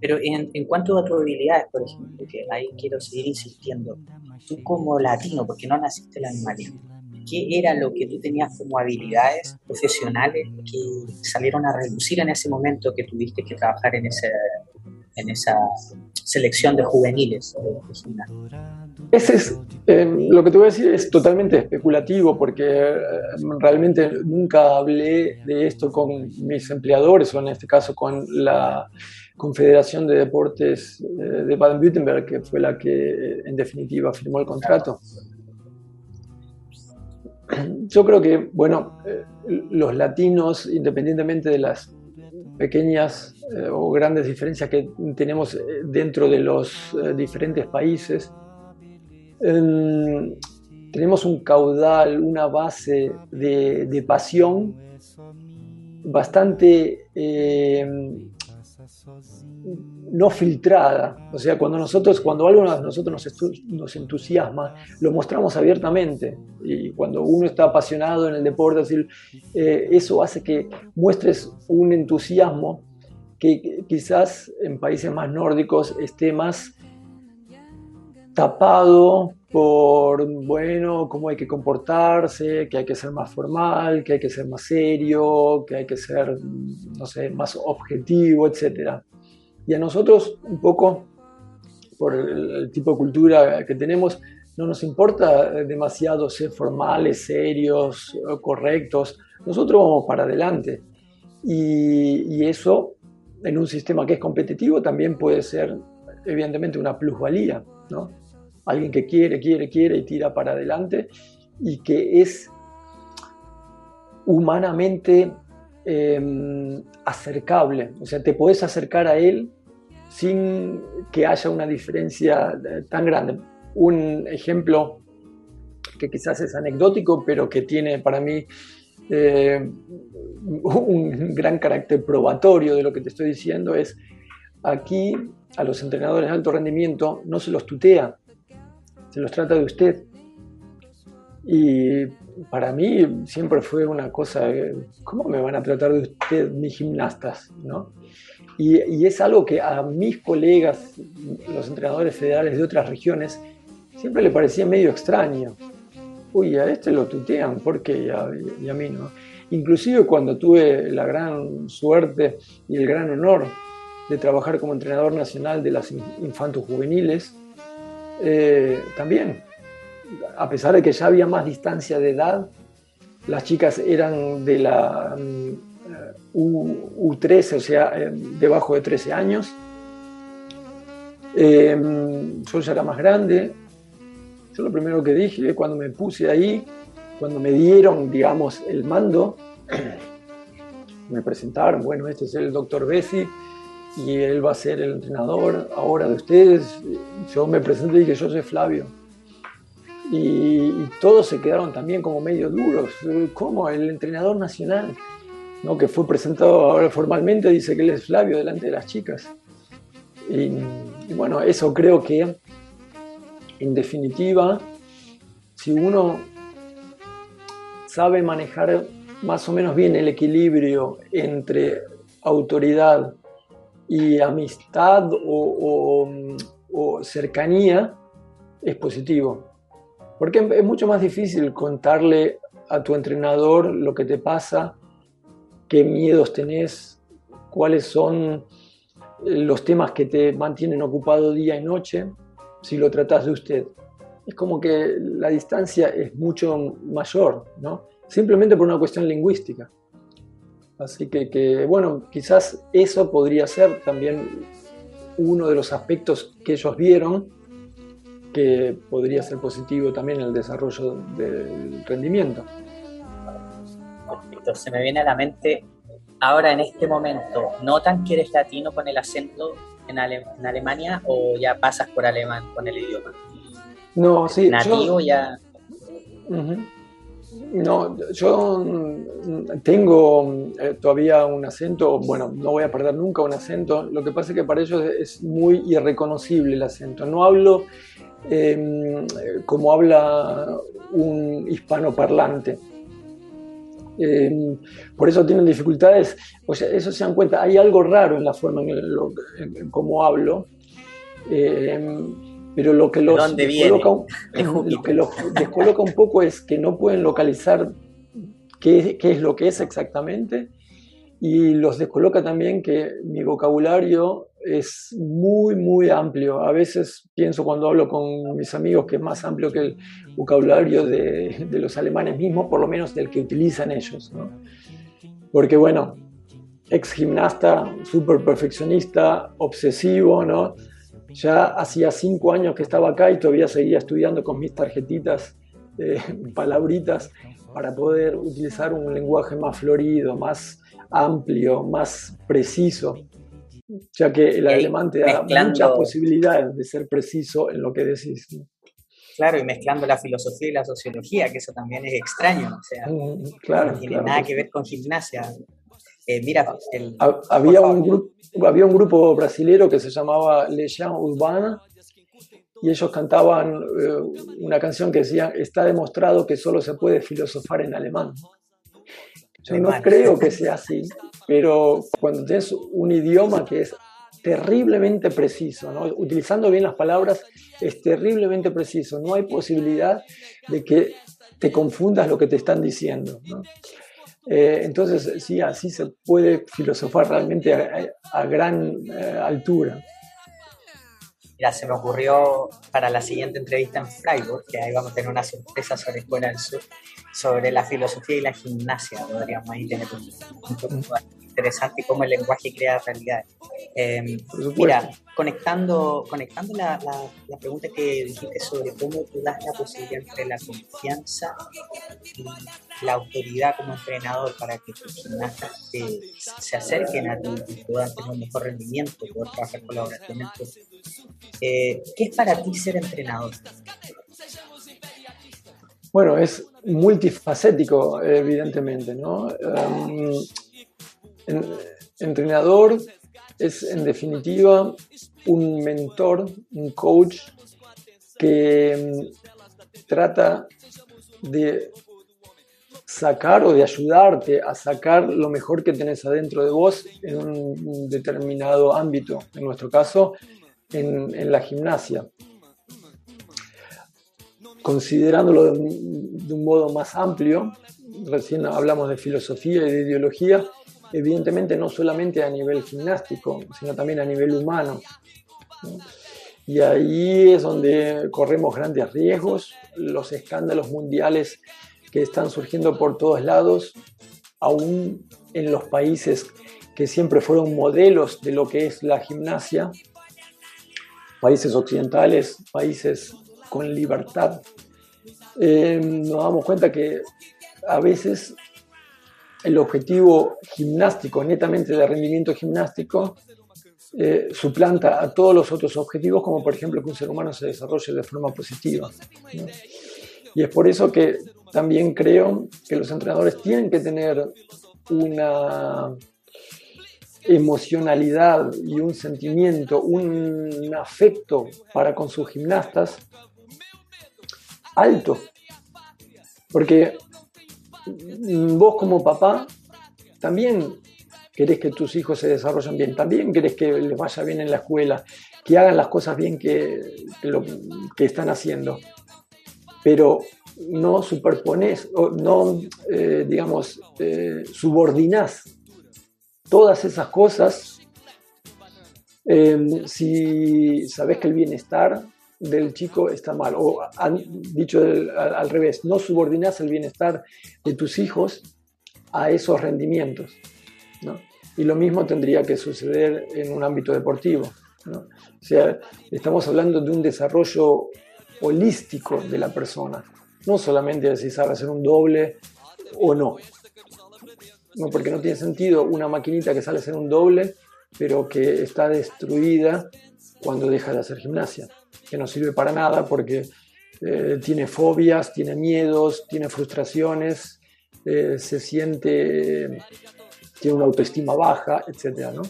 Pero en, en cuanto a tus habilidades, por ejemplo, que ahí quiero seguir insistiendo, tú como latino, porque no naciste en la ¿qué era lo que tú tenías como habilidades profesionales que salieron a reducir en ese momento que tuviste que trabajar en, ese, en esa selección de juveniles? Ese es, eh, lo que te voy a decir es totalmente especulativo porque eh, realmente nunca hablé de esto con mis empleadores o en este caso con la Confederación de Deportes eh, de Baden-Württemberg, que fue la que en definitiva firmó el contrato. Yo creo que, bueno, los latinos, independientemente de las pequeñas o grandes diferencias que tenemos dentro de los diferentes países, tenemos un caudal, una base de, pasión bastante em, no filtrada. O sea, cuando nosotros, cuando algo a nosotros nos, entusiasma, lo mostramos abiertamente. Y cuando uno está apasionado en el deporte, eh, eso hace que muestres un entusiasmo que quizás en países más nórdicos esté más tapado por, bueno, cómo hay que comportarse, que hay que ser más formal, que hay que ser más serio, que hay que ser, no sé, más objetivo, etc. Y a nosotros, un poco, por el, tipo de cultura que tenemos, no nos importa demasiado ser formales, serios, correctos. Nosotros vamos para adelante. Y, y eso, en un sistema que es competitivo, también puede ser, evidentemente, una plusvalía, ¿no? Alguien que quiere, quiere, quiere y tira para adelante y que es humanamente em, acercable. O sea, te puedes acercar a él sin que haya una diferencia eh, tan grande. Un ejemplo que quizás es anecdótico, pero que tiene para mí eh, un gran carácter probatorio de lo que te estoy diciendo es aquí a los entrenadores de alto rendimiento no se los tutea, se los trata de usted. Y para mí siempre fue una cosa, ¿cómo me van a tratar de usted mis gimnastas? ¿no? Y, es algo que a mis colegas, los entrenadores federales de otras regiones, siempre le parecía medio extraño. Uy, a este lo tutean, ¿por qué? Y a, y a mí no. Inclusive cuando tuve la gran suerte y el gran honor de trabajar como entrenador nacional de las infantos juveniles, eh, también, a pesar de que ya había más distancia de edad, las chicas eran de la mm, U, 13 o sea, eh, debajo de 13 años. Em, yo ya era más grande. Yo lo primero que dije cuando me puse ahí, cuando me dieron, digamos, el mando, me presentaron, bueno, este es el doctor Bessi, y él va a ser el entrenador ahora de ustedes. Yo me presenté y dije, yo soy Flavio. Y, todos se quedaron también como medio duros. ¿Cómo? El entrenador nacional, ¿no? que fue presentado ahora formalmente, dice que él es Flavio delante de las chicas. Y, y bueno, eso creo que, en definitiva, si uno sabe manejar más o menos bien el equilibrio entre autoridad y amistad o, cercanía es positivo. Porque es mucho más difícil contarle a tu entrenador lo que te pasa, qué miedos tenés, cuáles son los temas que te mantienen ocupado día y noche, si lo tratas de usted. Es como que la distancia es mucho mayor, ¿no? Simplemente por una cuestión lingüística. Así que, bueno, quizás eso podría ser también uno de los aspectos que ellos vieron que podría ser positivo también en el desarrollo del rendimiento. Perfecto, se me viene a la mente ahora en este momento, ¿notan que eres latino con el acento en, Alemania o ya pasas por alemán con el idioma? No, sí. Nativo ya. No, yo tengo eh, todavía un acento, bueno, no voy a perder nunca un acento, lo que pasa es que para ellos es muy irreconocible el acento. No hablo em, como habla un hispanoparlante. Eh, por eso tienen dificultades, o sea, eso se dan cuenta, hay algo raro en la forma en, cómo hablo, eh, pero lo que los, descoloca, lo que los descoloca un poco es que no pueden localizar qué, qué es lo que es exactamente y los descoloca también que mi vocabulario es muy, muy amplio. A veces pienso cuando hablo con mis amigos que es más amplio que el vocabulario de, de los alemanes mismos, por lo menos del que utilizan ellos. ¿no? Porque bueno, ex gimnasta, súper perfeccionista, obsesivo, ¿no? Ya hacía cinco años que estaba acá y todavía seguía estudiando con mis tarjetitas, eh, palabritas, para poder utilizar un lenguaje más florido, más amplio, más preciso, ya que el alemán te da muchas posibilidades de ser preciso en lo que decís. Claro, y mezclando la filosofía y la sociología, que eso también es extraño, o sea, mm, claro, no tiene nada que ver con gimnasia. Eh, mira, había, un grupo, había un grupo brasilero que se llamaba Legión Urbana y ellos cantaban eh, una canción que decía, está demostrado que solo se puede filosofar en alemán. Yo no creo que sea así, pero cuando tienes un idioma que es terriblemente preciso, ¿no? utilizando bien las palabras, es terriblemente preciso. No hay posibilidad de que te confundas lo que te están diciendo. Eh, entonces, sí, así se puede filosofar realmente a, gran eh, altura. Mira, se me ocurrió para la siguiente entrevista en Freiburg, que ahí vamos a tener una sorpresa sobre Escuela del Sur, sobre la filosofía y la gimnasia. Podríamos ahí tener un, un interesante cómo el lenguaje crea realidad. Em, mira, conectando, conectando la, la, pregunta que dijiste sobre cómo tú das la posibilidad entre la confianza y la autoridad como entrenador para que tus gimnastas se acerquen a ti y puedan tener un mejor rendimiento, poder trabajar colaborativamente. Eh, ¿Qué es para ti ser entrenador? Bueno, es multifacético, evidentemente, ¿no? Em, entrenador es en definitiva un mentor, un coach que mm, trata de sacar o de ayudarte a sacar lo mejor que tenés adentro de vos en un determinado ámbito, en nuestro caso, en, la gimnasia. Considerándolo de un modo más amplio, recién hablamos de filosofía y de ideología, evidentemente no solamente a nivel gimnástico, sino también a nivel humano. Y ahí es donde corremos grandes riesgos, los escándalos mundiales que están surgiendo por todos lados, aún en los países que siempre fueron modelos de lo que es la gimnasia, países occidentales, países con libertad, eh, nos damos cuenta que a veces el objetivo gimnástico, netamente de rendimiento gimnástico, eh, suplanta a todos los otros objetivos, como por ejemplo que un ser humano se desarrolle de forma positiva. Y es por eso que también creo que los entrenadores tienen que tener una emocionalidad y un sentimiento, un afecto para con sus gimnastas alto. Porque vos como papá también querés que tus hijos se desarrollen bien, también querés que les vaya bien en la escuela, que hagan las cosas bien que, lo, que están haciendo. Pero no superpones, no, eh, digamos, eh, subordinás todas esas cosas em, si sabes que el bienestar del chico está mal. O han dicho al, revés, no subordinas el bienestar de tus hijos a esos rendimientos. Y lo mismo tendría que suceder en un ámbito deportivo. O sea, estamos hablando de un desarrollo holístico de la persona, no solamente de si sabe hacer un doble o no. No, porque no tiene sentido una maquinita que sale a hacer un doble, pero que está destruida cuando deja de hacer gimnasia que no sirve para nada porque eh, tiene fobias, tiene miedos, tiene frustraciones, eh, se siente, tiene una autoestima baja, etc. ¿no?